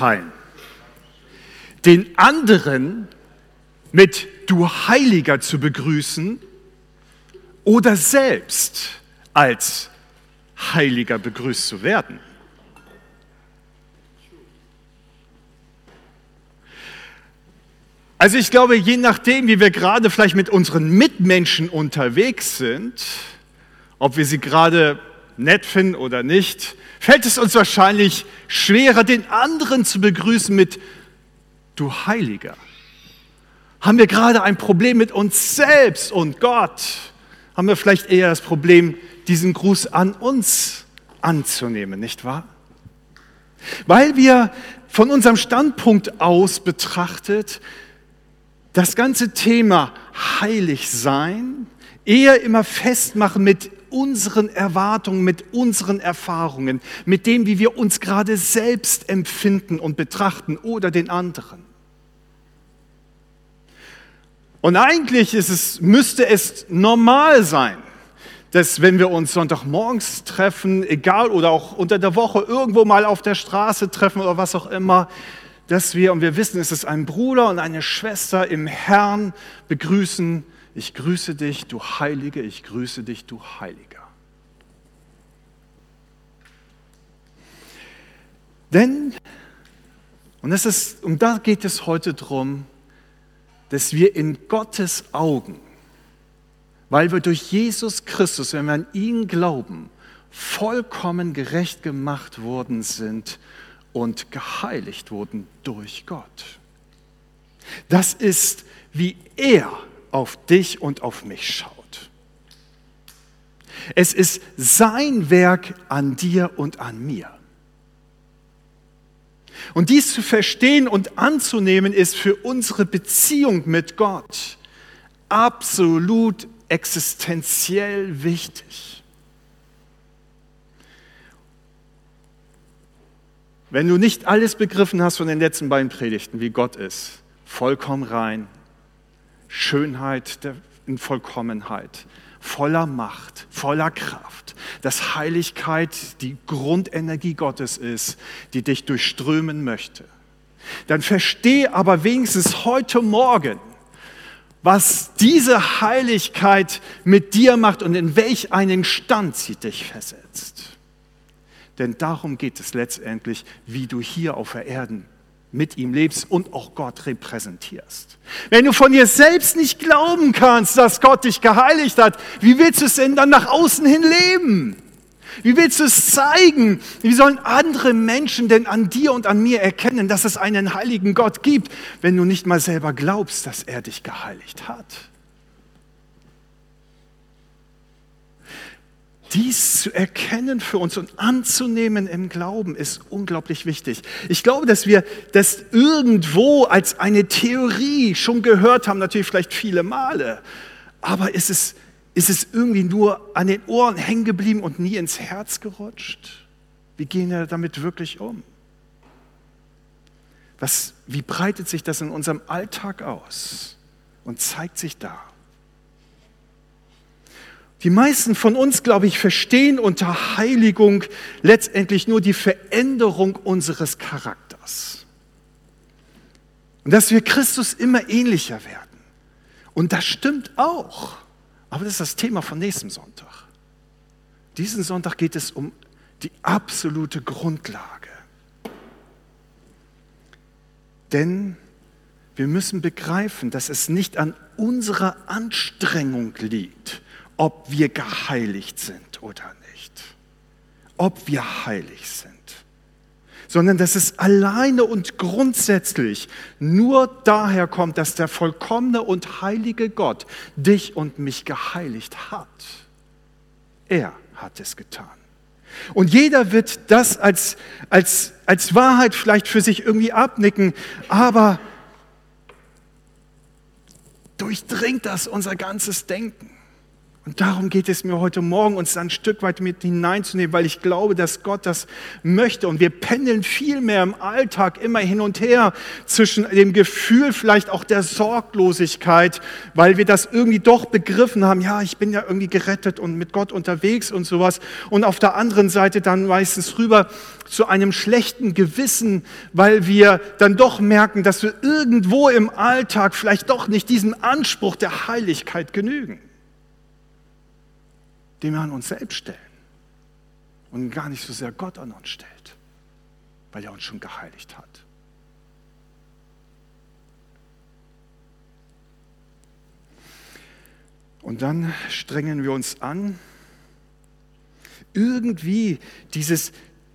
gefallen, den anderen mit du Heiliger zu begrüßen oder selbst als Heiliger begrüßt zu werden? Also ich glaube, je nachdem, wie wir gerade vielleicht mit unseren Mitmenschen unterwegs sind, ob wir sie gerade nett finden oder nicht, fällt es uns wahrscheinlich schwerer, den anderen zu begrüßen mit du Heiliger. Haben wir gerade ein Problem mit uns selbst und Gott? Haben wir vielleicht eher das Problem, diesen Gruß an uns anzunehmen, nicht wahr? Weil wir von unserem Standpunkt aus betrachtet das ganze Thema heilig sein eher immer festmachen mit unseren Erwartungen, mit unseren Erfahrungen, mit dem, wie wir uns gerade selbst empfinden und betrachten oder den anderen. Und eigentlich es, müsste es normal sein, dass wenn wir uns Sonntagmorgens treffen, egal oder auch unter der Woche irgendwo mal auf der Straße treffen oder was auch immer, dass wir, und wir wissen, es ist ein Bruder und eine Schwester im Herrn, begrüßen, ich grüße dich, du Heilige, ich grüße dich, du Heiliger. Denn, und, das ist, und da geht es heute darum, dass wir in Gottes Augen, weil wir durch Jesus Christus, wenn wir an ihn glauben, vollkommen gerecht gemacht worden sind und geheiligt wurden durch Gott. Das ist, wie er auf dich und auf mich schaut. Es ist sein Werk an dir und an mir. Und dies zu verstehen und anzunehmen, ist für unsere Beziehung mit Gott absolut existenziell wichtig. Wenn du nicht alles begriffen hast von den letzten beiden Predigten, wie Gott ist, vollkommen rein, Schönheit in Vollkommenheit, voller Macht, voller Kraft, dass Heiligkeit die Grundenergie Gottes ist, die dich durchströmen möchte, dann verstehe aber wenigstens heute Morgen, was diese Heiligkeit mit dir macht und in welch einen Stand sie dich versetzt. Denn darum geht es letztendlich, wie du hier auf der Erde mit ihm lebst und auch Gott repräsentierst. Wenn du von dir selbst nicht glauben kannst, dass Gott dich geheiligt hat, wie willst du es denn dann nach außen hin leben? Wie willst du es zeigen? Wie sollen andere Menschen denn an dir und an mir erkennen, dass es einen heiligen Gott gibt, wenn du nicht mal selber glaubst, dass er dich geheiligt hat? Dies zu erkennen für uns und anzunehmen im Glauben ist unglaublich wichtig. Ich glaube, dass wir das irgendwo als eine Theorie schon gehört haben, natürlich vielleicht viele Male, aber ist es, ist es irgendwie nur an den Ohren hängen geblieben und nie ins Herz gerutscht? Wie gehen wir damit wirklich um? Was, wie breitet sich das in unserem Alltag aus und zeigt sich da? Die meisten von uns, glaube ich, verstehen unter Heiligung letztendlich nur die Veränderung unseres Charakters. Und dass wir Christus immer ähnlicher werden. Und das stimmt auch. Aber das ist das Thema von nächsten Sonntag. Diesen Sonntag geht es um die absolute Grundlage. Denn wir müssen begreifen, dass es nicht an unserer Anstrengung liegt, ob wir geheiligt sind oder nicht. Ob wir heilig sind. Sondern dass es alleine und grundsätzlich nur daher kommt, dass der vollkommene und heilige Gott dich und mich geheiligt hat. Er hat es getan. Und jeder wird das als, als, als Wahrheit vielleicht für sich irgendwie abnicken, aber durchdringt das unser ganzes Denken. Und darum geht es mir heute Morgen, uns ein Stück weit mit hineinzunehmen, weil ich glaube, dass Gott das möchte. Und wir pendeln viel mehr im Alltag immer hin und her zwischen dem Gefühl vielleicht auch der Sorglosigkeit, weil wir das irgendwie doch begriffen haben, ja, ich bin ja irgendwie gerettet und mit Gott unterwegs und sowas. Und auf der anderen Seite dann meistens rüber zu einem schlechten Gewissen, weil wir dann doch merken, dass wir irgendwo im Alltag vielleicht doch nicht diesem Anspruch der Heiligkeit genügen den wir an uns selbst stellen und gar nicht so sehr Gott an uns stellt, weil er uns schon geheiligt hat. Und dann strengen wir uns an, irgendwie dieses,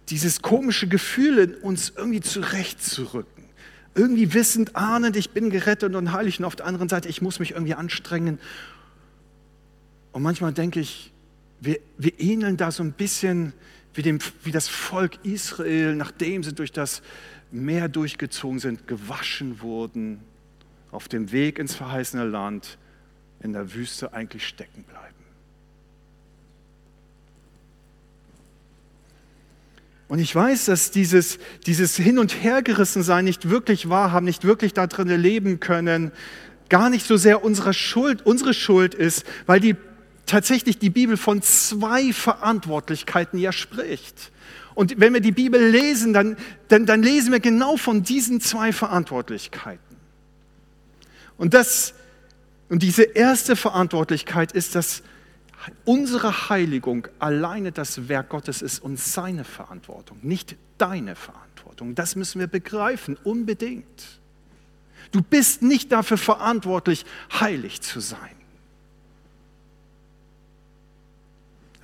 dieses komische Gefühl in uns irgendwie zurechtzurücken. Irgendwie wissend, ahnend, ich bin gerettet und heilig und auf der anderen Seite, ich muss mich irgendwie anstrengen. Und manchmal denke ich, wir, wir ähneln da so ein bisschen wie, dem, wie das Volk Israel, nachdem sie durch das Meer durchgezogen sind, gewaschen wurden, auf dem Weg ins verheißene Land, in der Wüste eigentlich stecken bleiben. Und ich weiß, dass dieses, dieses Hin- und Hergerissensein nicht wirklich wahrhaben, nicht wirklich da drin leben können, gar nicht so sehr unsere Schuld, unsere Schuld ist, weil die tatsächlich die Bibel von zwei Verantwortlichkeiten ja spricht. Und wenn wir die Bibel lesen, dann, dann, dann lesen wir genau von diesen zwei Verantwortlichkeiten. Und, das, und diese erste Verantwortlichkeit ist, dass unsere Heiligung alleine das Werk Gottes ist und seine Verantwortung, nicht deine Verantwortung. Das müssen wir begreifen, unbedingt. Du bist nicht dafür verantwortlich, heilig zu sein.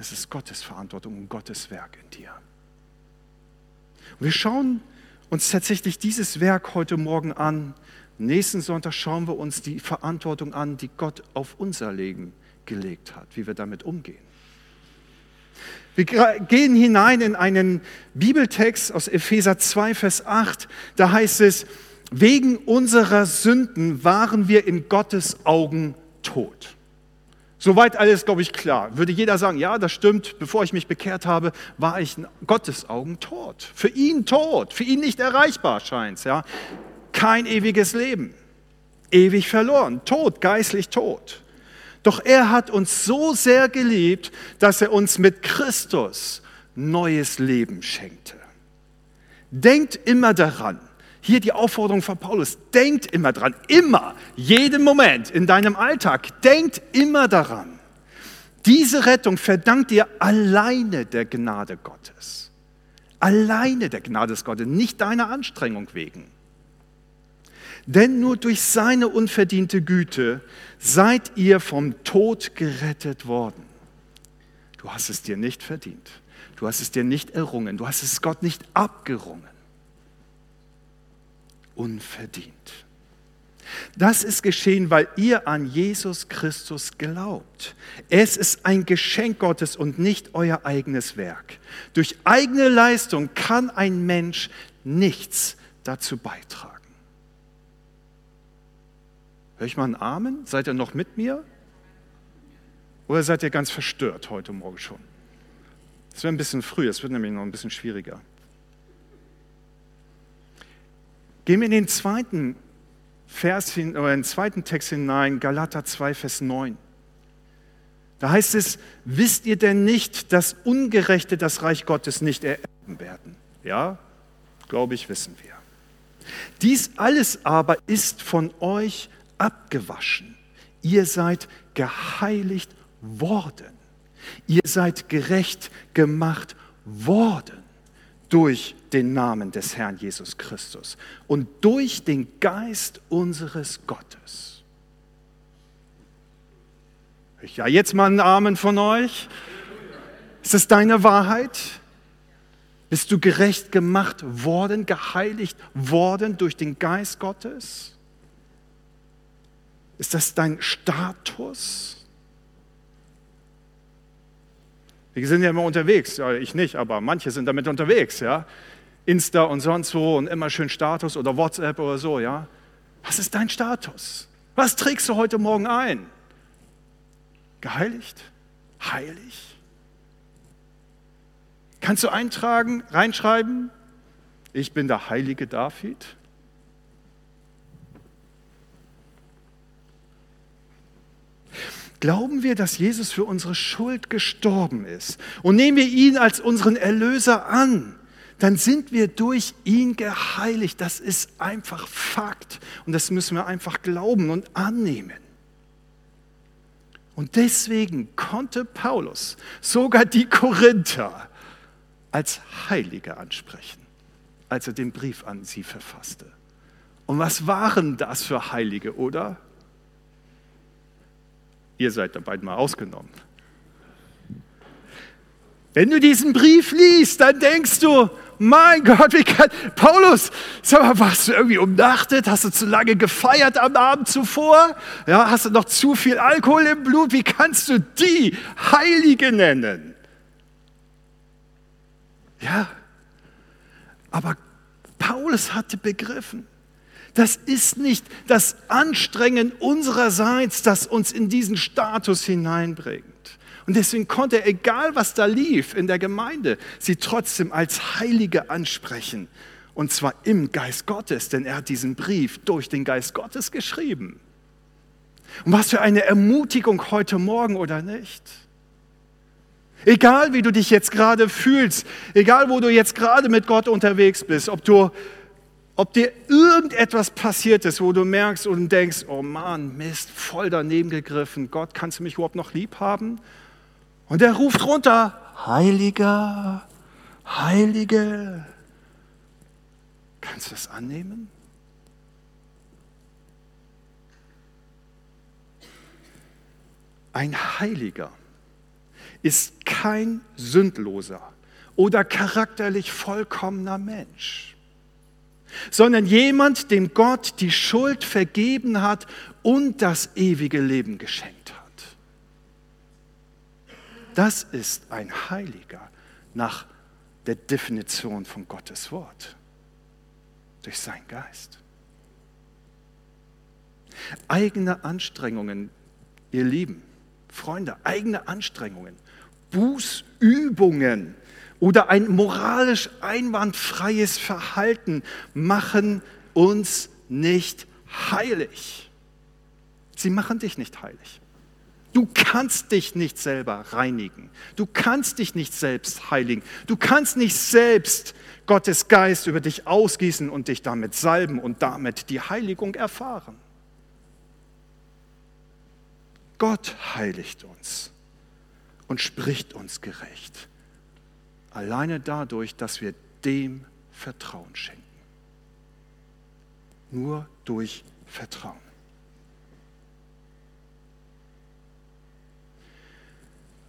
Es ist Gottes Verantwortung und Gottes Werk in dir. Und wir schauen uns tatsächlich dieses Werk heute Morgen an. Nächsten Sonntag schauen wir uns die Verantwortung an, die Gott auf unser Leben gelegt hat, wie wir damit umgehen. Wir gehen hinein in einen Bibeltext aus Epheser 2, Vers 8. Da heißt es, wegen unserer Sünden waren wir in Gottes Augen tot. Soweit alles, glaube ich, klar. Würde jeder sagen, ja, das stimmt, bevor ich mich bekehrt habe, war ich in Gottes Augen tot. Für ihn tot, für ihn nicht erreichbar scheint es. Ja? Kein ewiges Leben, ewig verloren, tot, geistlich tot. Doch er hat uns so sehr geliebt, dass er uns mit Christus neues Leben schenkte. Denkt immer daran, hier die Aufforderung von Paulus, denkt immer dran, immer, jeden Moment in deinem Alltag, denkt immer daran. Diese Rettung verdankt dir alleine der Gnade Gottes. Alleine der Gnade des Gottes, nicht deiner Anstrengung wegen. Denn nur durch seine unverdiente Güte seid ihr vom Tod gerettet worden. Du hast es dir nicht verdient. Du hast es dir nicht errungen. Du hast es Gott nicht abgerungen unverdient. Das ist geschehen, weil ihr an Jesus Christus glaubt. Es ist ein Geschenk Gottes und nicht euer eigenes Werk. Durch eigene Leistung kann ein Mensch nichts dazu beitragen. Hör ich mal einen Amen? Seid ihr noch mit mir? Oder seid ihr ganz verstört heute Morgen schon? Es wäre ein bisschen früh, es wird nämlich noch ein bisschen schwieriger. Gehen wir in den zweiten Vers hin, oder in den zweiten Text hinein, Galater 2, Vers 9. Da heißt es, wisst ihr denn nicht, dass Ungerechte das Reich Gottes nicht ererben werden? Ja, glaube ich, wissen wir. Dies alles aber ist von euch abgewaschen. Ihr seid geheiligt worden. Ihr seid gerecht gemacht worden durch den Namen des Herrn Jesus Christus und durch den Geist unseres Gottes. Ja, jetzt mal einen Amen von euch. Ist das deine Wahrheit? Bist du gerecht gemacht worden, geheiligt worden durch den Geist Gottes? Ist das dein Status? Wir sind ja immer unterwegs, ich nicht, aber manche sind damit unterwegs, ja. Insta und sonst wo und immer schön Status oder WhatsApp oder so, ja. Was ist dein Status? Was trägst du heute Morgen ein? Geheiligt? heilig? Kannst du eintragen, reinschreiben, ich bin der heilige David? Glauben wir, dass Jesus für unsere Schuld gestorben ist und nehmen wir ihn als unseren Erlöser an, dann sind wir durch ihn geheiligt. Das ist einfach Fakt und das müssen wir einfach glauben und annehmen. Und deswegen konnte Paulus sogar die Korinther als Heilige ansprechen, als er den Brief an sie verfasste. Und was waren das für Heilige, oder? Ihr seid dabei mal ausgenommen. Wenn du diesen Brief liest, dann denkst du, mein Gott, wie kann, Paulus, sag mal, warst du irgendwie umnachtet? Hast du zu lange gefeiert am Abend zuvor? Ja, hast du noch zu viel Alkohol im Blut? Wie kannst du die Heilige nennen? Ja, aber Paulus hatte begriffen, das ist nicht das Anstrengen unsererseits, das uns in diesen Status hineinbringt. Und deswegen konnte er, egal was da lief in der Gemeinde, sie trotzdem als Heilige ansprechen. Und zwar im Geist Gottes, denn er hat diesen Brief durch den Geist Gottes geschrieben. Und was für eine Ermutigung heute Morgen oder nicht? Egal wie du dich jetzt gerade fühlst, egal wo du jetzt gerade mit Gott unterwegs bist, ob du ob dir irgendetwas passiert ist, wo du merkst und denkst, oh Mann, Mist, voll daneben gegriffen, Gott, kannst du mich überhaupt noch lieb haben? Und er ruft runter, Heiliger, Heilige. Kannst du das annehmen? Ein Heiliger ist kein sündloser oder charakterlich vollkommener Mensch sondern jemand, dem Gott die Schuld vergeben hat und das ewige Leben geschenkt hat. Das ist ein Heiliger nach der Definition von Gottes Wort, durch seinen Geist. Eigene Anstrengungen, ihr Lieben, Freunde, eigene Anstrengungen, Bußübungen, oder ein moralisch einwandfreies Verhalten machen uns nicht heilig. Sie machen dich nicht heilig. Du kannst dich nicht selber reinigen. Du kannst dich nicht selbst heiligen. Du kannst nicht selbst Gottes Geist über dich ausgießen und dich damit salben und damit die Heiligung erfahren. Gott heiligt uns und spricht uns gerecht. Alleine dadurch, dass wir dem Vertrauen schenken. Nur durch Vertrauen.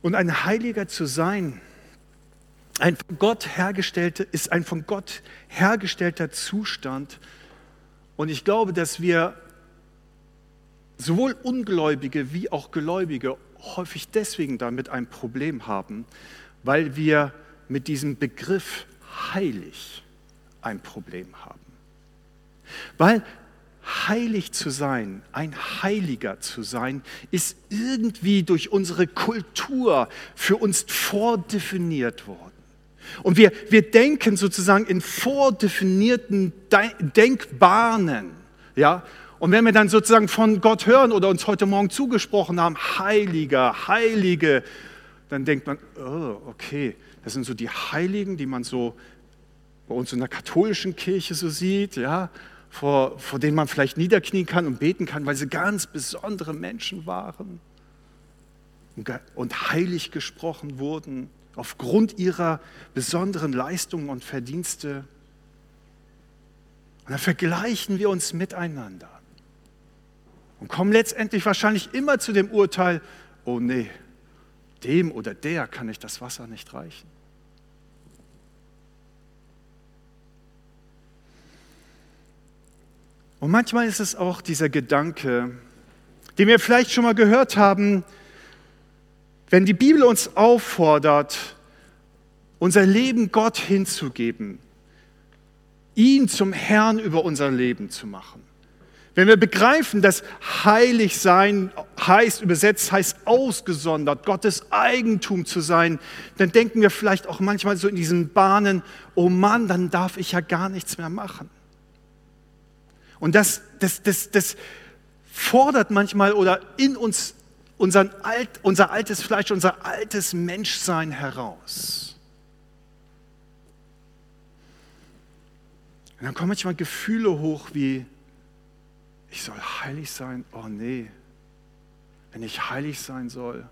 Und ein Heiliger zu sein, ein von Gott hergestellter, ist ein von Gott hergestellter Zustand. Und ich glaube, dass wir sowohl Ungläubige wie auch Gläubige häufig deswegen damit ein Problem haben, weil wir mit diesem Begriff heilig ein Problem haben. Weil heilig zu sein, ein Heiliger zu sein, ist irgendwie durch unsere Kultur für uns vordefiniert worden. Und wir, wir denken sozusagen in vordefinierten Denkbahnen. Ja? Und wenn wir dann sozusagen von Gott hören oder uns heute Morgen zugesprochen haben, Heiliger, Heilige, dann denkt man, oh, okay, das sind so die Heiligen, die man so bei uns in der katholischen Kirche so sieht, ja, vor, vor denen man vielleicht niederknien kann und beten kann, weil sie ganz besondere Menschen waren und, heilig gesprochen wurden aufgrund ihrer besonderen Leistungen und Verdienste. Und dann vergleichen wir uns miteinander und kommen letztendlich wahrscheinlich immer zu dem Urteil, oh nee, dem oder der kann ich das Wasser nicht reichen. Und manchmal ist es auch dieser Gedanke, den wir vielleicht schon mal gehört haben, wenn die Bibel uns auffordert, unser Leben Gott hinzugeben, ihn zum Herrn über unser Leben zu machen. Wenn wir begreifen, dass heilig sein heißt, übersetzt heißt ausgesondert, Gottes Eigentum zu sein, dann denken wir vielleicht auch manchmal so in diesen Bahnen, oh Mann, dann darf ich ja gar nichts mehr machen. Und das, das, das, das fordert manchmal oder in uns unseren Alt, unser altes Fleisch, unser altes Menschsein heraus. Und dann kommen manchmal Gefühle hoch wie, ich soll heilig sein. Oh nee, wenn ich heilig sein soll,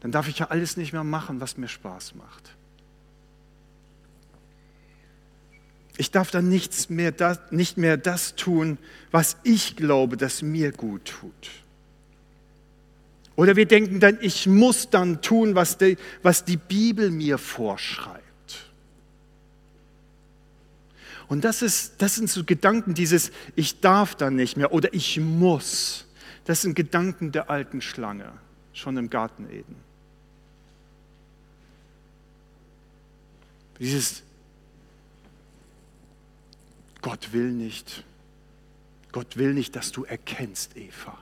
dann darf ich ja alles nicht mehr machen, was mir Spaß macht. Ich darf dann nichts mehr das, nicht mehr das tun, was ich glaube, das mir gut tut. Oder wir denken dann, ich muss dann tun, was die, was die Bibel mir vorschreibt. Und das, ist, das sind so Gedanken, dieses Ich darf dann nicht mehr oder ich muss. Das sind Gedanken der alten Schlange, schon im Garten Eden. Dieses Gott will nicht, Gott will nicht, dass du erkennst, Eva,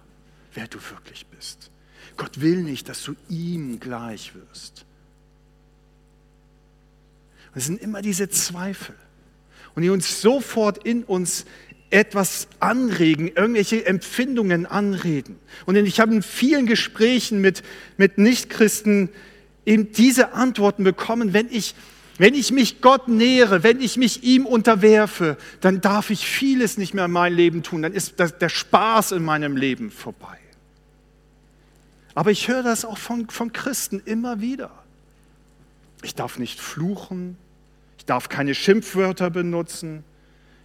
wer du wirklich bist. Gott will nicht, dass du ihm gleich wirst. Es sind immer diese Zweifel und die uns sofort in uns etwas anregen, irgendwelche Empfindungen anreden. Und ich habe in vielen Gesprächen mit, mit Nichtchristen eben diese Antworten bekommen, wenn ich, wenn ich mich Gott nähere, wenn ich mich ihm unterwerfe, dann darf ich vieles nicht mehr in meinem Leben tun, dann ist der Spaß in meinem Leben vorbei. Aber ich höre das auch von, von Christen immer wieder. Ich darf nicht fluchen, ich darf keine Schimpfwörter benutzen.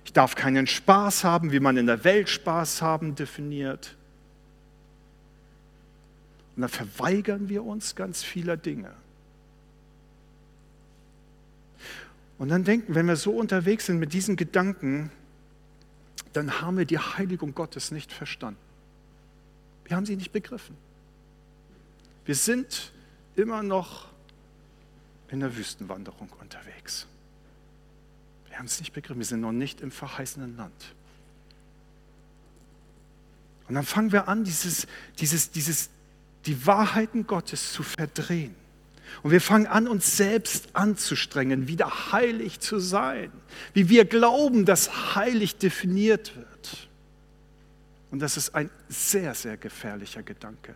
Ich darf keinen Spaß haben, wie man in der Welt Spaß haben definiert. Und dann verweigern wir uns ganz vieler Dinge. Und dann denken, wenn wir so unterwegs sind mit diesen Gedanken, dann haben wir die Heiligung Gottes nicht verstanden. Wir haben sie nicht begriffen. Wir sind immer noch in der Wüstenwanderung unterwegs. Wir haben es nicht begriffen, wir sind noch nicht im verheißenen Land. Und dann fangen wir an, dieses, dieses, dieses, die Wahrheiten Gottes zu verdrehen. Und wir fangen an, uns selbst anzustrengen, wieder heilig zu sein, wie wir glauben, dass heilig definiert wird. Und das ist ein sehr, sehr gefährlicher Gedanke.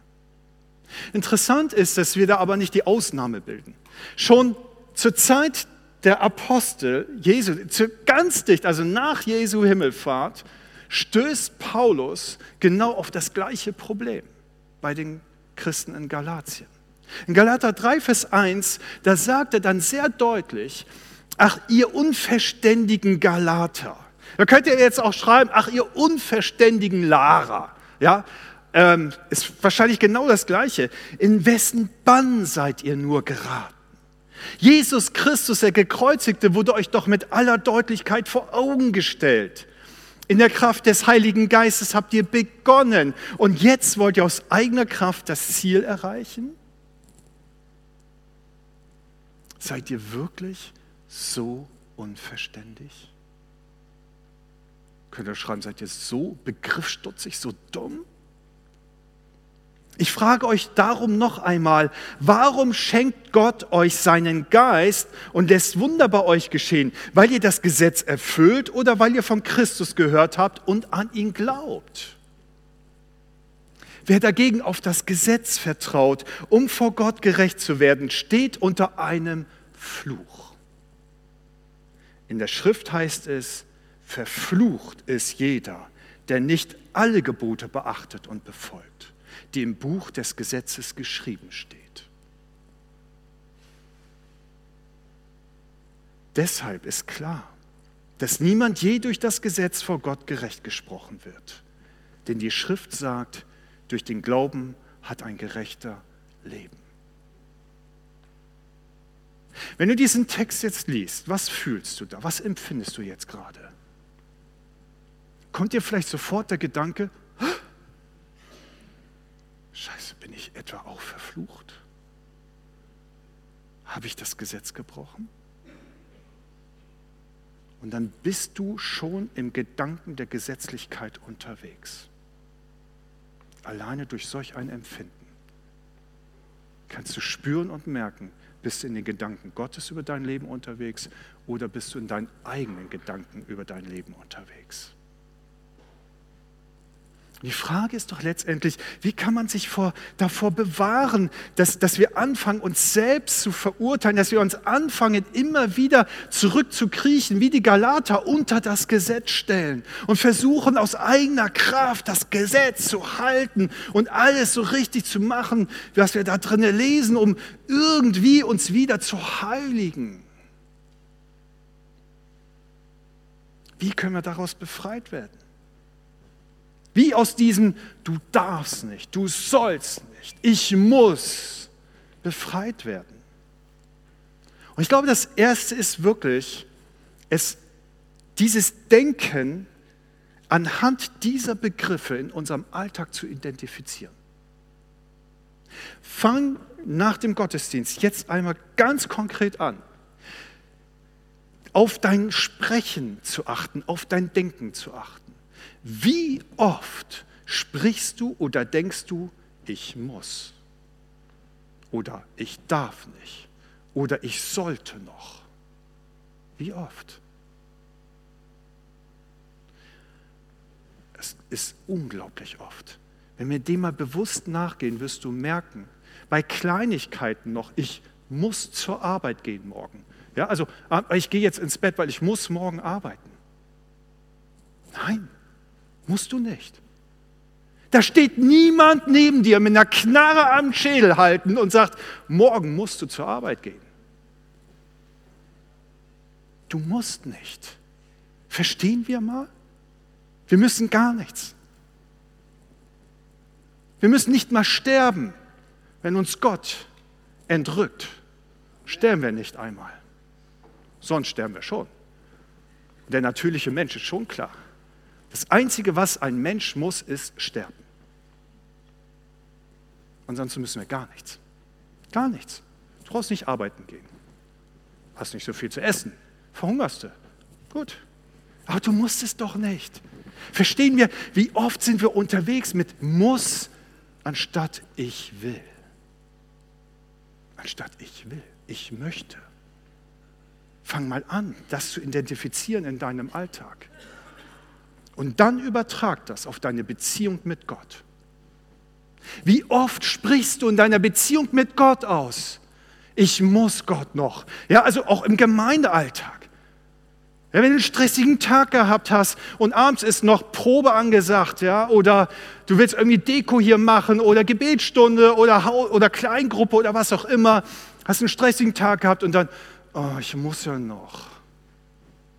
Interessant ist, dass wir da aber nicht die Ausnahme bilden. Schon zur Zeit der Apostel Jesu, ganz dicht, also nach Jesu Himmelfahrt, stößt Paulus genau auf das gleiche Problem bei den Christen in Galatien. In Galater 3, Vers 1, da sagt er dann sehr deutlich, ach ihr unverständigen Galater. Da könnt ihr jetzt auch schreiben, ach ihr unverständigen Lara. Ja, ähm, ist wahrscheinlich genau das Gleiche. In wessen Bann seid ihr nur geraten? Jesus Christus, der Gekreuzigte, wurde euch doch mit aller Deutlichkeit vor Augen gestellt. In der Kraft des Heiligen Geistes habt ihr begonnen und jetzt wollt ihr aus eigener Kraft das Ziel erreichen? Seid ihr wirklich so unverständig? Könnt ihr schreiben, seid ihr so begriffsstutzig, so dumm? Ich frage euch darum noch einmal, warum schenkt Gott euch seinen Geist und lässt Wunder bei euch geschehen? Weil ihr das Gesetz erfüllt oder weil ihr von Christus gehört habt und an ihn glaubt? Wer dagegen auf das Gesetz vertraut, um vor Gott gerecht zu werden, steht unter einem Fluch. In der Schrift heißt es, verflucht ist jeder, der nicht alle Gebote beachtet und befolgt die im Buch des Gesetzes geschrieben steht. Deshalb ist klar, dass niemand je durch das Gesetz vor Gott gerecht gesprochen wird. Denn die Schrift sagt, durch den Glauben hat ein Gerechter Leben. Wenn du diesen Text jetzt liest, was fühlst du da? Was empfindest du jetzt gerade? Kommt dir vielleicht sofort der Gedanke, Scheiße, bin ich etwa auch verflucht? Habe ich das Gesetz gebrochen? Und dann bist du schon im Gedanken der Gesetzlichkeit unterwegs. Alleine durch solch ein Empfinden kannst du spüren und merken, bist du in den Gedanken Gottes über dein Leben unterwegs oder bist du in deinen eigenen Gedanken über dein Leben unterwegs? Die Frage ist doch letztendlich, wie kann man sich vor, davor bewahren, dass, dass wir anfangen, uns selbst zu verurteilen, dass wir uns anfangen, immer wieder zurückzukriechen, wie die Galater unter das Gesetz stellen und versuchen aus eigener Kraft das Gesetz zu halten und alles so richtig zu machen, was wir da drinnen lesen, um irgendwie uns wieder zu heiligen. Wie können wir daraus befreit werden? Wie aus diesem Du darfst nicht, du sollst nicht, ich muss befreit werden. Und ich glaube, das Erste ist wirklich, es, dieses Denken anhand dieser Begriffe in unserem Alltag zu identifizieren. Fang nach dem Gottesdienst jetzt einmal ganz konkret an, auf dein Sprechen zu achten, auf dein Denken zu achten. Wie oft sprichst du oder denkst du, ich muss oder ich darf nicht oder ich sollte noch? Wie oft? Es ist unglaublich oft. Wenn wir dem mal bewusst nachgehen, wirst du merken, bei Kleinigkeiten noch, ich muss zur Arbeit gehen morgen. Ja, also ah, ich gehe jetzt ins Bett, weil ich muss morgen arbeiten. Nein, Musst du nicht. Da steht niemand neben dir mit einer Knarre am Schädel halten und sagt, morgen musst du zur Arbeit gehen. Du musst nicht. Verstehen wir mal? Wir müssen gar nichts. Wir müssen nicht mal sterben, wenn uns Gott entrückt. Sterben wir nicht einmal. Sonst sterben wir schon. Der natürliche Mensch ist schon klar. Das Einzige, was ein Mensch muss, ist sterben. Ansonsten müssen wir gar nichts. Gar nichts. Du brauchst nicht arbeiten gehen. Hast nicht so viel zu essen. Verhungerst du. Gut. Aber du musst es doch nicht. Verstehen wir, wie oft sind wir unterwegs mit muss anstatt ich will. Anstatt ich will. Ich möchte. Fang mal an, das zu identifizieren in deinem Alltag. Und dann übertrag das auf deine Beziehung mit Gott. Wie oft sprichst du in deiner Beziehung mit Gott aus? Ich muss Gott noch. Ja, also auch im Gemeindealltag. Ja, wenn du einen stressigen Tag gehabt hast und abends ist noch Probe angesagt, ja, oder du willst irgendwie Deko hier machen oder Gebetsstunde oder, oder Kleingruppe oder was auch immer, hast einen stressigen Tag gehabt und dann, oh, ich muss ja noch.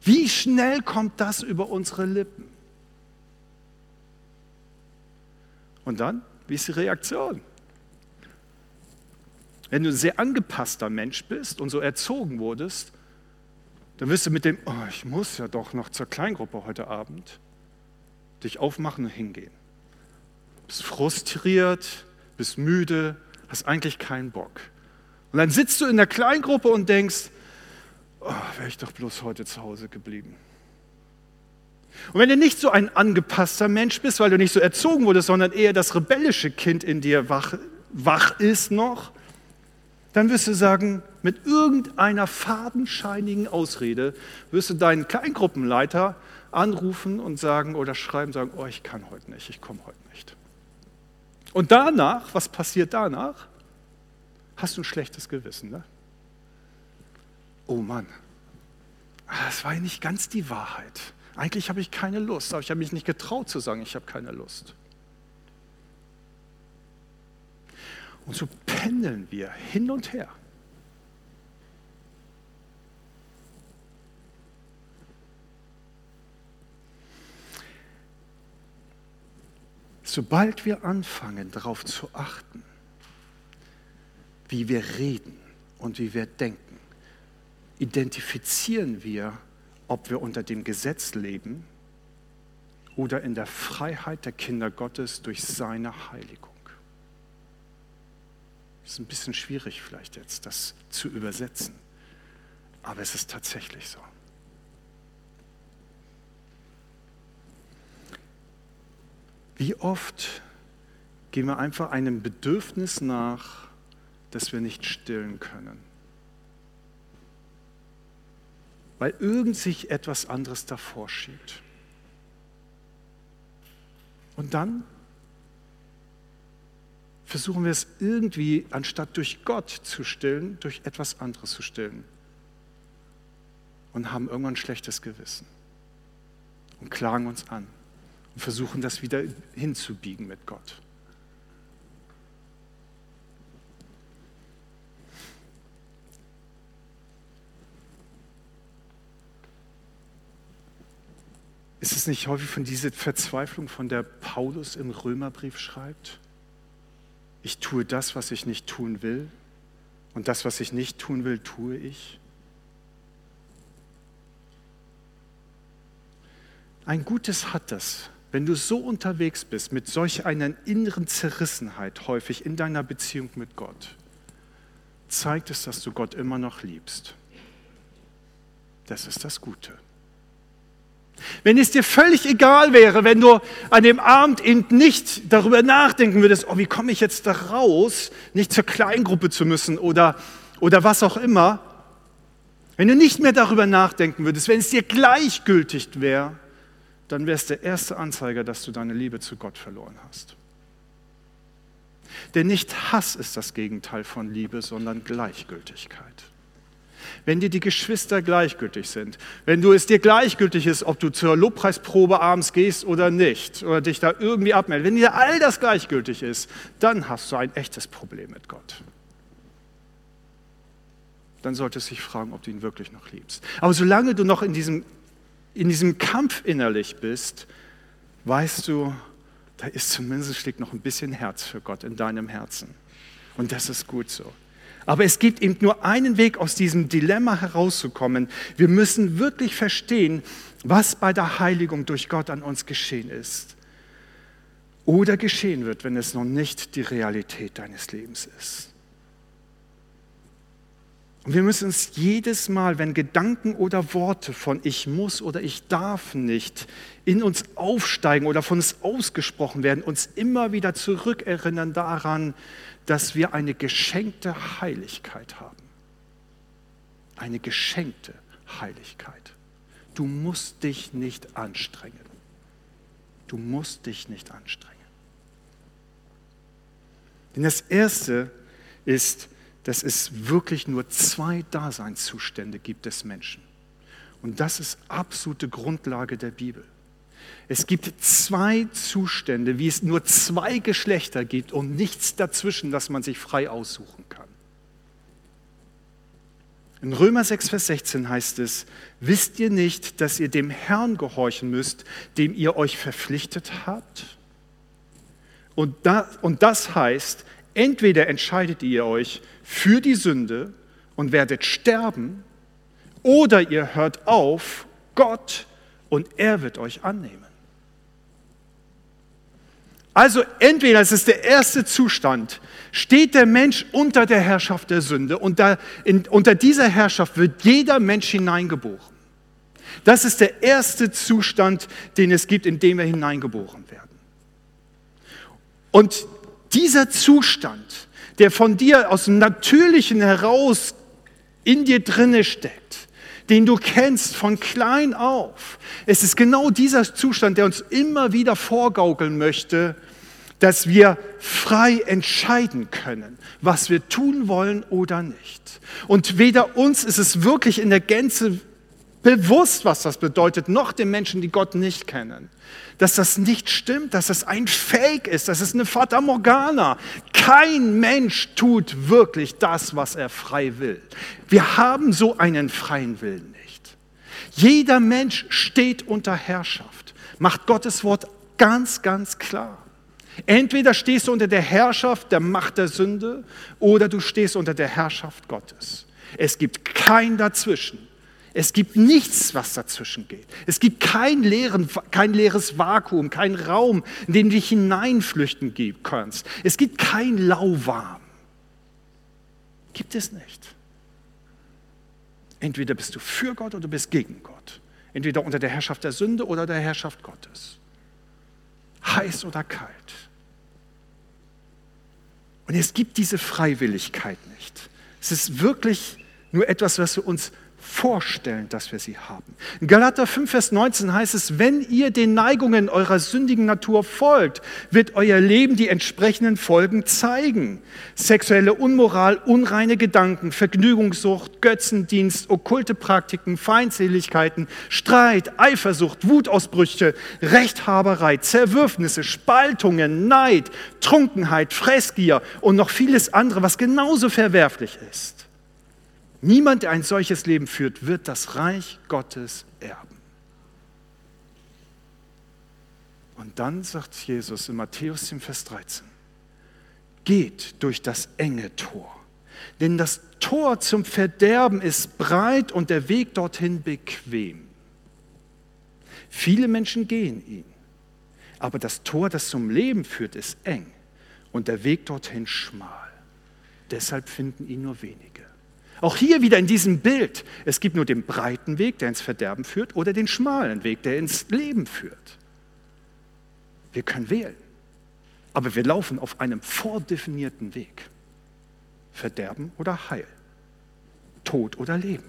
Wie schnell kommt das über unsere Lippen? Und dann, wie ist die Reaktion? Wenn du ein sehr angepasster Mensch bist und so erzogen wurdest, dann wirst du mit dem, oh, ich muss ja doch noch zur Kleingruppe heute Abend, dich aufmachen und hingehen. Bist frustriert, bist müde, hast eigentlich keinen Bock. Und dann sitzt du in der Kleingruppe und denkst, oh, wäre ich doch bloß heute zu Hause geblieben. Und wenn du nicht so ein angepasster Mensch bist, weil du nicht so erzogen wurdest, sondern eher das rebellische Kind in dir wach, wach ist noch, dann wirst du sagen, mit irgendeiner fadenscheinigen Ausrede wirst du deinen Kleingruppenleiter anrufen und sagen oder schreiben, sagen, oh, ich kann heute nicht, ich komme heute nicht. Und danach, was passiert danach? Hast du ein schlechtes Gewissen, ne? Oh Mann, das war ja nicht ganz die Wahrheit. Eigentlich habe ich keine Lust, aber ich habe mich nicht getraut zu sagen, ich habe keine Lust. Und so pendeln wir hin und her. Sobald wir anfangen darauf zu achten, wie wir reden und wie wir denken, identifizieren wir ob wir unter dem Gesetz leben oder in der Freiheit der Kinder Gottes durch seine Heiligung. Das ist ein bisschen schwierig vielleicht jetzt, das zu übersetzen, aber es ist tatsächlich so. Wie oft gehen wir einfach einem Bedürfnis nach, das wir nicht stillen können? Weil irgend sich etwas anderes davor schiebt. Und dann versuchen wir es irgendwie, anstatt durch Gott zu stillen, durch etwas anderes zu stillen. Und haben irgendwann ein schlechtes Gewissen. Und klagen uns an. Und versuchen das wieder hinzubiegen mit Gott. Ist es nicht häufig von dieser Verzweiflung, von der Paulus im Römerbrief schreibt? ich tue das, was ich nicht tun will, und das, was ich nicht tun will, tue ich. Ein Gutes hat das, wenn du so unterwegs bist mit solch einer inneren Zerrissenheit häufig in deiner Beziehung mit Gott, zeigt es, dass du Gott immer noch liebst. Das ist das Gute. Wenn es dir völlig egal wäre, wenn du an dem Abend eben nicht darüber nachdenken würdest, oh, wie komme ich jetzt da raus, nicht zur Kleingruppe zu müssen oder, oder was auch immer, wenn du nicht mehr darüber nachdenken würdest, wenn es dir gleichgültig wäre, dann wäre es der erste Anzeiger, dass du deine Liebe zu Gott verloren hast. Denn nicht Hass ist das Gegenteil von Liebe, sondern Gleichgültigkeit wenn dir die Geschwister gleichgültig sind, wenn du es dir gleichgültig ist, ob du zur Lobpreisprobe abends gehst oder nicht, oder dich da irgendwie abmeldest, wenn dir all das gleichgültig ist, dann hast du ein echtes Problem mit Gott. Dann solltest du dich fragen, ob du ihn wirklich noch liebst. Aber solange du noch in diesem, in diesem Kampf innerlich bist, weißt du, da ist zumindest schlägt noch ein bisschen Herz für Gott in deinem Herzen. Und das ist gut so. Aber es gibt eben nur einen Weg, aus diesem Dilemma herauszukommen. Wir müssen wirklich verstehen, was bei der Heiligung durch Gott an uns geschehen ist. Oder geschehen wird, wenn es noch nicht die Realität deines Lebens ist. Und wir müssen uns jedes Mal, wenn Gedanken oder Worte von ich muss oder ich darf nicht in uns aufsteigen oder von uns ausgesprochen werden, uns immer wieder zurückerinnern daran, dass wir eine geschenkte Heiligkeit haben. Eine geschenkte Heiligkeit. Du musst dich nicht anstrengen. Du musst dich nicht anstrengen. Denn das Erste ist, dass es wirklich nur zwei Daseinszustände gibt des Menschen. Und das ist absolute Grundlage der Bibel. Es gibt zwei Zustände, wie es nur zwei Geschlechter gibt und nichts dazwischen, das man sich frei aussuchen kann. In Römer 6, Vers 16 heißt es, wisst ihr nicht, dass ihr dem Herrn gehorchen müsst, dem ihr euch verpflichtet habt? Und, da, und das heißt, entweder entscheidet ihr euch für die Sünde und werdet sterben, oder ihr hört auf, Gott, und er wird euch annehmen. Also entweder, es ist der erste Zustand, steht der Mensch unter der Herrschaft der Sünde und da, in, unter dieser Herrschaft wird jeder Mensch hineingeboren. Das ist der erste Zustand, den es gibt, in dem wir hineingeboren werden. Und dieser Zustand, der von dir aus dem Natürlichen heraus in dir drinne steckt, den du kennst von klein auf. Es ist genau dieser Zustand, der uns immer wieder vorgaukeln möchte, dass wir frei entscheiden können, was wir tun wollen oder nicht. Und weder uns ist es wirklich in der Gänze bewusst, was das bedeutet, noch den Menschen, die Gott nicht kennen. Dass das nicht stimmt, dass das ein Fake ist, das ist eine Fata Morgana. Kein Mensch tut wirklich das, was er frei will. Wir haben so einen freien Willen nicht. Jeder Mensch steht unter Herrschaft, macht Gottes Wort ganz, ganz klar. Entweder stehst du unter der Herrschaft der Macht der Sünde oder du stehst unter der Herrschaft Gottes. Es gibt kein Dazwischen. Es gibt nichts, was dazwischen geht. Es gibt kein, leeren, kein leeres Vakuum, kein Raum, in den du dich hineinflüchten kannst. Es gibt kein Lauwarm. Gibt es nicht. Entweder bist du für Gott oder du bist gegen Gott. Entweder unter der Herrschaft der Sünde oder der Herrschaft Gottes. heiß oder kalt. Und es gibt diese Freiwilligkeit nicht. Es ist wirklich nur etwas, was wir uns vorstellen, dass wir sie haben. In Galater 5, Vers 19 heißt es, wenn ihr den Neigungen eurer sündigen Natur folgt, wird euer Leben die entsprechenden Folgen zeigen. Sexuelle Unmoral, unreine Gedanken, Vergnügungssucht, Götzendienst, okkulte Praktiken, Feindseligkeiten, Streit, Eifersucht, Wutausbrüche, Rechthaberei, Zerwürfnisse, Spaltungen, Neid, Trunkenheit, Fressgier und noch vieles andere, was genauso verwerflich ist. Niemand, der ein solches Leben führt, wird das Reich Gottes erben. Und dann sagt Jesus in Matthäus 10, Vers 13, geht durch das enge Tor, denn das Tor zum Verderben ist breit und der Weg dorthin bequem. Viele Menschen gehen ihn, aber das Tor, das zum Leben führt, ist eng und der Weg dorthin schmal. Deshalb finden ihn nur wenige. Auch hier wieder in diesem Bild. Es gibt nur den breiten Weg, der ins Verderben führt, oder den schmalen Weg, der ins Leben führt. Wir können wählen. Aber wir laufen auf einem vordefinierten Weg. Verderben oder Heil. Tod oder Leben.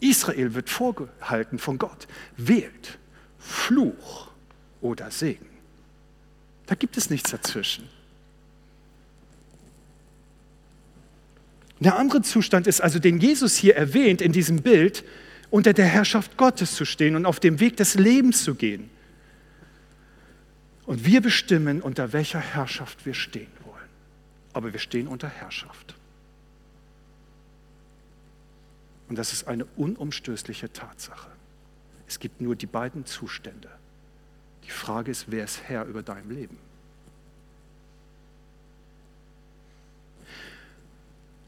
Israel wird vorgehalten von Gott. Wählt Fluch oder Segen. Da gibt es nichts dazwischen. Der andere Zustand ist also, den Jesus hier erwähnt in diesem Bild, unter der Herrschaft Gottes zu stehen und auf dem Weg des Lebens zu gehen. Und wir bestimmen, unter welcher Herrschaft wir stehen wollen. Aber wir stehen unter Herrschaft. Und das ist eine unumstößliche Tatsache. Es gibt nur die beiden Zustände. Die Frage ist, wer ist Herr über deinem Leben?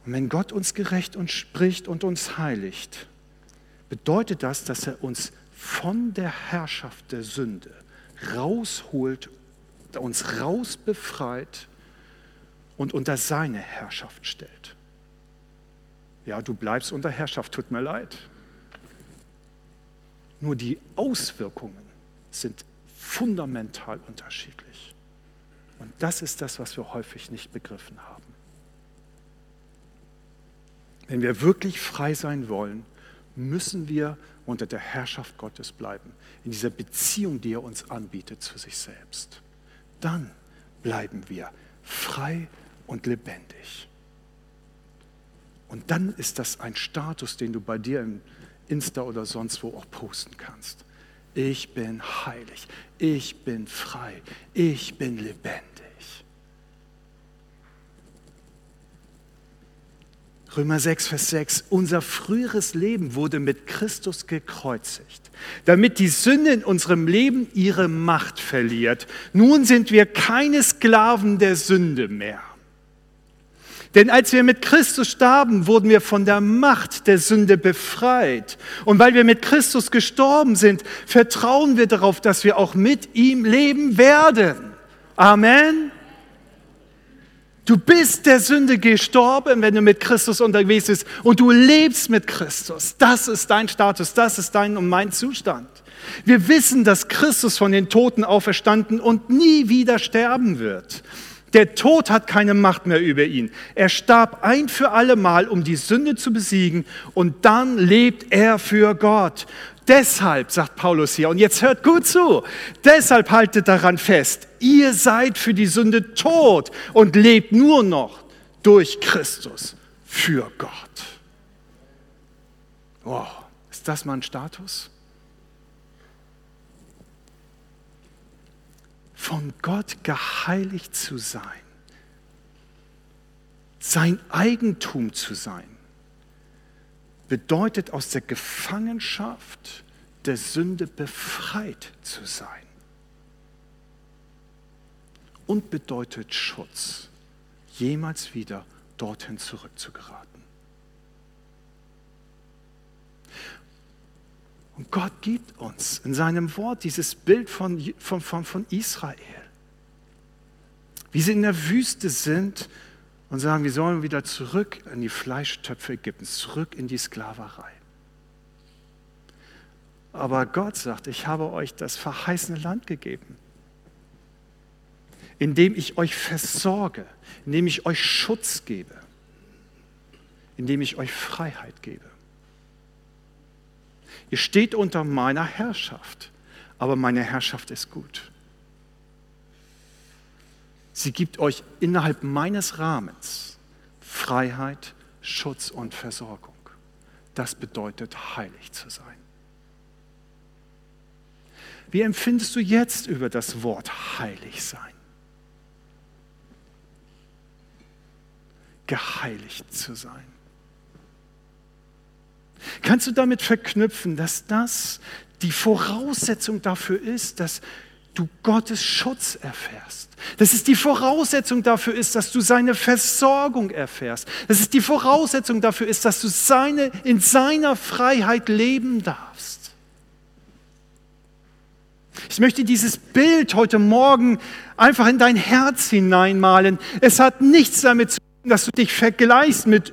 Und wenn Gott uns gerecht und spricht und uns heiligt, bedeutet das, dass er uns von der Herrschaft der Sünde rausholt, uns rausbefreit und unter seine Herrschaft stellt. Ja, du bleibst unter Herrschaft, tut mir leid. Nur die Auswirkungen sind fundamental unterschiedlich. Und das ist das, was wir häufig nicht begriffen haben. Wenn wir wirklich frei sein wollen, müssen wir unter der Herrschaft Gottes bleiben, in dieser Beziehung, die er uns anbietet zu sich selbst. Dann bleiben wir frei und lebendig. Und dann ist das ein Status, den du bei dir im Insta oder sonst wo auch posten kannst. Ich bin heilig, ich bin frei, ich bin lebendig. Römer 6, Vers 6, unser früheres Leben wurde mit Christus gekreuzigt, damit die Sünde in unserem Leben ihre Macht verliert. Nun sind wir keine Sklaven der Sünde mehr. Denn als wir mit Christus starben, wurden wir von der Macht der Sünde befreit. Und weil wir mit Christus gestorben sind, vertrauen wir darauf, dass wir auch mit ihm leben werden. Amen. Du bist der Sünde gestorben, wenn du mit Christus unterwegs bist und du lebst mit Christus. Das ist dein Status, das ist dein und mein Zustand. Wir wissen, dass Christus von den Toten auferstanden und nie wieder sterben wird. Der Tod hat keine Macht mehr über ihn. Er starb ein für alle Mal, um die Sünde zu besiegen und dann lebt er für Gott. Deshalb, sagt Paulus hier, und jetzt hört gut zu, deshalb haltet daran fest, ihr seid für die Sünde tot und lebt nur noch durch Christus für Gott. Wow, ist das mal ein Status? Von Gott geheiligt zu sein, sein Eigentum zu sein bedeutet aus der Gefangenschaft der Sünde befreit zu sein. Und bedeutet Schutz, jemals wieder dorthin zurückzugeraten. Und Gott gibt uns in seinem Wort dieses Bild von, von, von, von Israel. Wie sie in der Wüste sind und sagen, wir sollen wieder zurück in die Fleischtöpfe Ägyptens, zurück in die Sklaverei. Aber Gott sagt, ich habe euch das verheißene Land gegeben. indem ich euch versorge, indem ich euch Schutz gebe, indem ich euch Freiheit gebe. Ihr steht unter meiner Herrschaft, aber meine Herrschaft ist gut. Sie gibt euch innerhalb meines Rahmens Freiheit, Schutz und Versorgung. Das bedeutet, heilig zu sein. Wie empfindest du jetzt über das Wort heilig sein? Geheiligt zu sein. Kannst du damit verknüpfen, dass das die Voraussetzung dafür ist, dass du Gottes Schutz erfährst. Dass es die Voraussetzung dafür ist, dass du seine Versorgung erfährst. Dass es die Voraussetzung dafür ist, dass du seine, in seiner Freiheit leben darfst. Ich möchte dieses Bild heute Morgen einfach in dein Herz hineinmalen. Es hat nichts damit zu tun, dass du dich vergleichst mit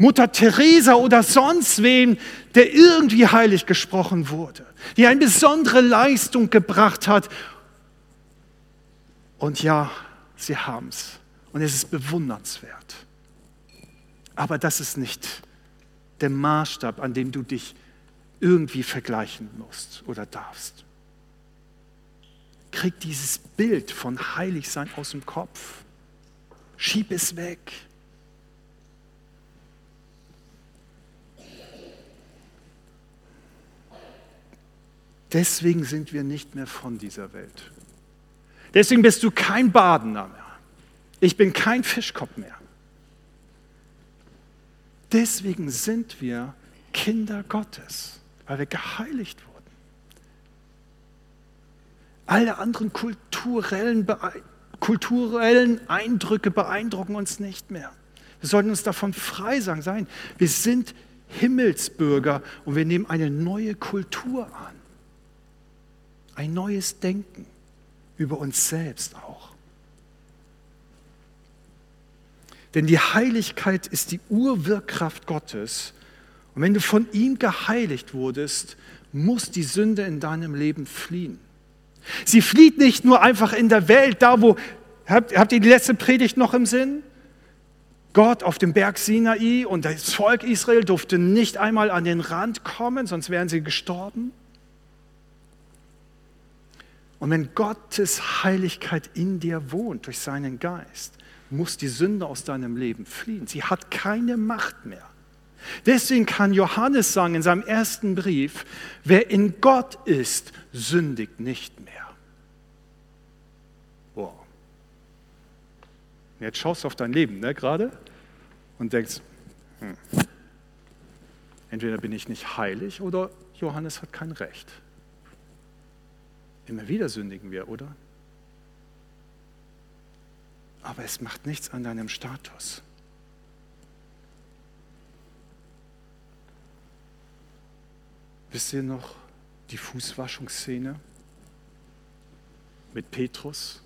Mutter Teresa oder sonst wem, der irgendwie heilig gesprochen wurde, die eine besondere Leistung gebracht hat. Und ja, sie haben es. Und es ist bewundernswert. Aber das ist nicht der Maßstab, an dem du dich irgendwie vergleichen musst oder darfst. Krieg dieses Bild von Heiligsein aus dem Kopf. Schieb es weg. Deswegen sind wir nicht mehr von dieser Welt. Deswegen bist du kein Badener mehr. Ich bin kein Fischkopf mehr. Deswegen sind wir Kinder Gottes, weil wir geheiligt wurden. Alle anderen kulturellen, kulturellen Eindrücke beeindrucken uns nicht mehr. Wir sollten uns davon frei sein. Wir sind Himmelsbürger und wir nehmen eine neue Kultur an ein neues Denken über uns selbst auch. Denn die Heiligkeit ist die Urwirkkraft Gottes. Und wenn du von ihm geheiligt wurdest, muss die Sünde in deinem Leben fliehen. Sie flieht nicht nur einfach in der Welt, da wo, habt, habt ihr die letzte Predigt noch im Sinn? Gott auf dem Berg Sinai und das Volk Israel durfte nicht einmal an den Rand kommen, sonst wären sie gestorben. Und wenn Gottes Heiligkeit in dir wohnt durch seinen Geist, muss die Sünde aus deinem Leben fliehen. Sie hat keine Macht mehr. Deswegen kann Johannes sagen in seinem ersten Brief, wer in Gott ist, sündigt nicht mehr. Wow. Jetzt schaust du auf dein Leben ne, gerade und denkst, hm, entweder bin ich nicht heilig oder Johannes hat kein Recht. Immer wieder sündigen wir, oder? Aber es macht nichts an deinem Status. Wisst ihr noch die Fußwaschungsszene mit Petrus?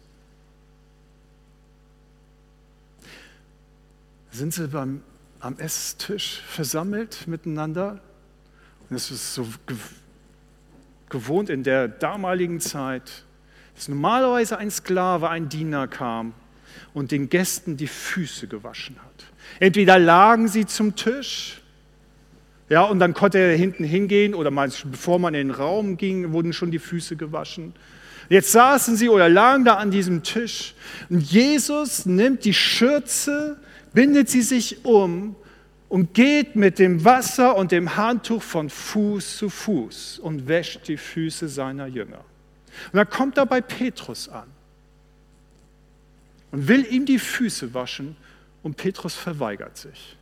Sind sie beim, am Esstisch versammelt miteinander? Und es ist so gewohnt in der damaligen Zeit, dass normalerweise ein Sklave, ein Diener kam und den Gästen die Füße gewaschen hat. Entweder lagen sie zum Tisch, ja, und dann konnte er hinten hingehen oder bevor man in den Raum ging, wurden schon die Füße gewaschen. Jetzt saßen sie oder lagen da an diesem Tisch und Jesus nimmt die Schürze, bindet sie sich um und geht mit dem Wasser und dem Handtuch von Fuß zu Fuß und wäscht die Füße seiner Jünger. Und dann kommt er bei Petrus an und will ihm die Füße waschen und Petrus verweigert sich.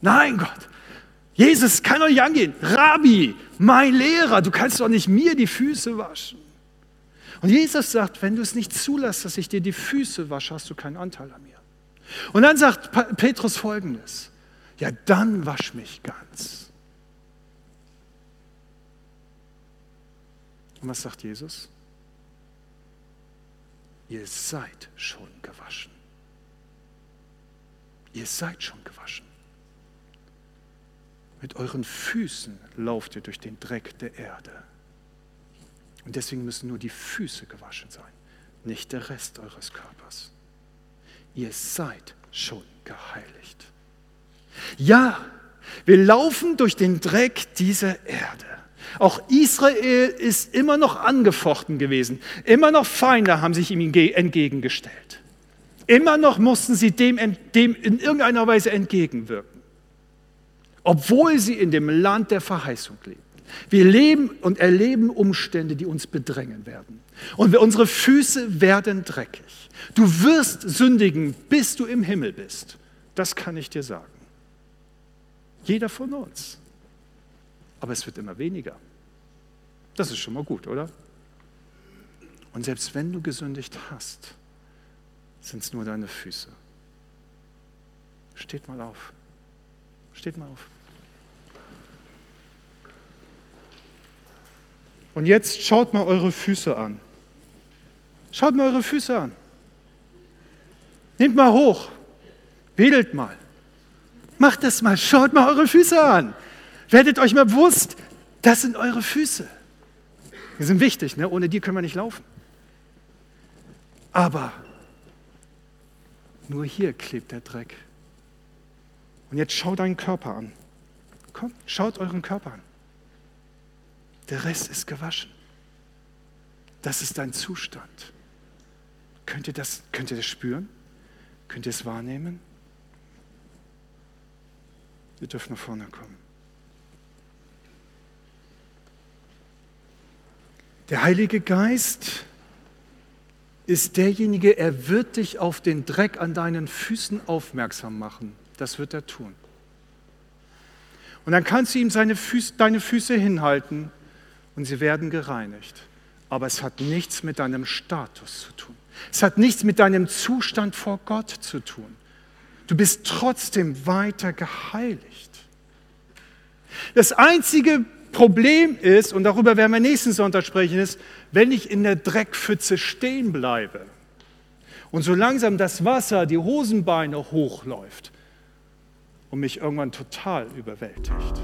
Nein, Gott, Jesus kann doch nicht angehen. Rabbi, mein Lehrer, du kannst doch nicht mir die Füße waschen. Und Jesus sagt, wenn du es nicht zulässt, dass ich dir die Füße wasche, hast du keinen Anteil an mir. Und dann sagt Petrus folgendes, ja dann wasch mich ganz. Und was sagt Jesus? Ihr seid schon gewaschen. Ihr seid schon gewaschen. Mit euren Füßen lauft ihr durch den Dreck der Erde. Und deswegen müssen nur die Füße gewaschen sein. nicht der Rest eures Körpers. Ihr seid schon geheiligt. Ja, wir laufen durch den Dreck dieser Erde. Auch Israel ist immer noch angefochten gewesen. Immer noch Feinde haben sich ihm entgegengestellt. Immer noch mussten sie dem, dem in irgendeiner Weise entgegenwirken. Obwohl sie in dem Land der Verheißung leben. Wir leben und erleben Umstände, die uns bedrängen werden. Und unsere Füße werden dreckig. Du wirst sündigen, bis du im Himmel bist. Das kann ich dir sagen. Jeder von uns. Aber es wird immer weniger. Das ist schon mal gut, oder? Und selbst wenn du gesündigt hast, sind es nur deine Füße. Steht mal auf. Steht mal auf. Und jetzt schaut mal eure Füße an. Schaut mal eure Füße an. Nehmt mal hoch. Wedelt mal. Macht das mal. Schaut mal eure Füße an. Werdet euch mal bewusst, das sind eure Füße. Die sind wichtig, ne? ohne die können wir nicht laufen. Aber nur hier klebt der Dreck. Und jetzt schaut deinen Körper an. Kommt, schaut euren Körper an. Der Rest ist gewaschen. Das ist dein Zustand. Könnt ihr das, könnt ihr das spüren? Könnt ihr es wahrnehmen? Ihr dürft nach vorne kommen. Der Heilige Geist ist derjenige, er wird dich auf den Dreck an deinen Füßen aufmerksam machen. Das wird er tun. Und dann kannst du ihm Füße, deine Füße hinhalten und sie werden gereinigt. Aber es hat nichts mit deinem Status zu tun. Es hat nichts mit deinem Zustand vor Gott zu tun. Du bist trotzdem weiter geheiligt. Das einzige Problem ist, und darüber werden wir nächsten Sonntag sprechen, ist, wenn ich in der Dreckpfütze stehen bleibe und so langsam das Wasser die Hosenbeine hochläuft und mich irgendwann total überwältigt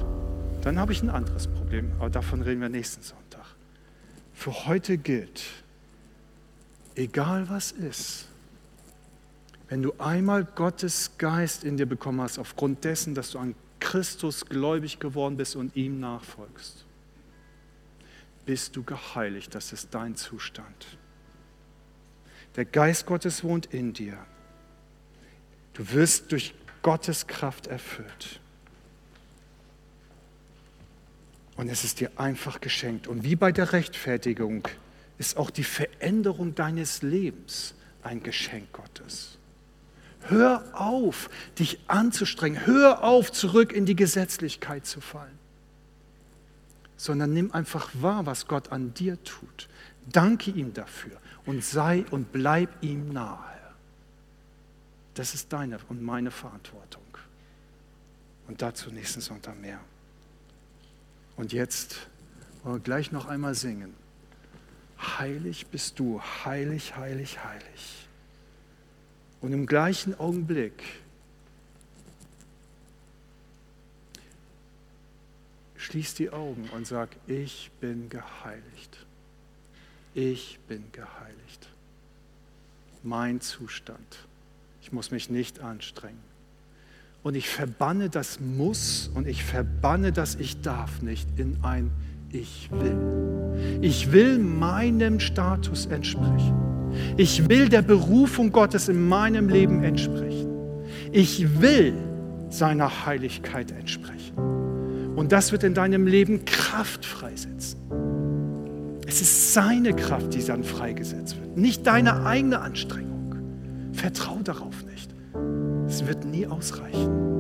dann habe ich ein anderes Problem. Aber davon reden wir nächsten Sonntag. Für heute gilt, egal was ist, wenn du einmal Gottes Geist in dir bekommen hast, aufgrund dessen, dass du an Christus gläubig geworden bist und ihm nachfolgst, bist du geheiligt. Das ist dein Zustand. Der Geist Gottes wohnt in dir. Du wirst durch Gottes Kraft erfüllt. Und es ist dir einfach geschenkt. Und wie bei der Rechtfertigung ist auch die Veränderung deines Lebens ein Geschenk Gottes. Hör auf, dich anzustrengen. Hör auf, zurück in die Gesetzlichkeit zu fallen. Sondern nimm einfach wahr, was Gott an dir tut. Danke ihm dafür und sei und bleib ihm nahe. Das ist deine und meine Verantwortung. Und dazu nächsten Sonntag mehr. Und jetzt wollen wir gleich noch einmal singen. Heilig bist du, heilig, heilig, heilig. Und im gleichen Augenblick schließ die Augen und sag, ich bin geheiligt. Ich bin geheiligt. Mein Zustand. Ich muss mich nicht anstrengen. Und ich verbanne das Muss und ich verbanne das Ich darf nicht in ein Ich will. Ich will meinem Status entsprechen. Ich will der Berufung Gottes in meinem Leben entsprechen. Ich will seiner Heiligkeit entsprechen. Und das wird in deinem Leben Kraft freisetzen. Es ist seine Kraft, die dann freigesetzt wird, nicht deine eigene Anstrengung. Vertrau darauf nicht. Es wird nie ausreichen.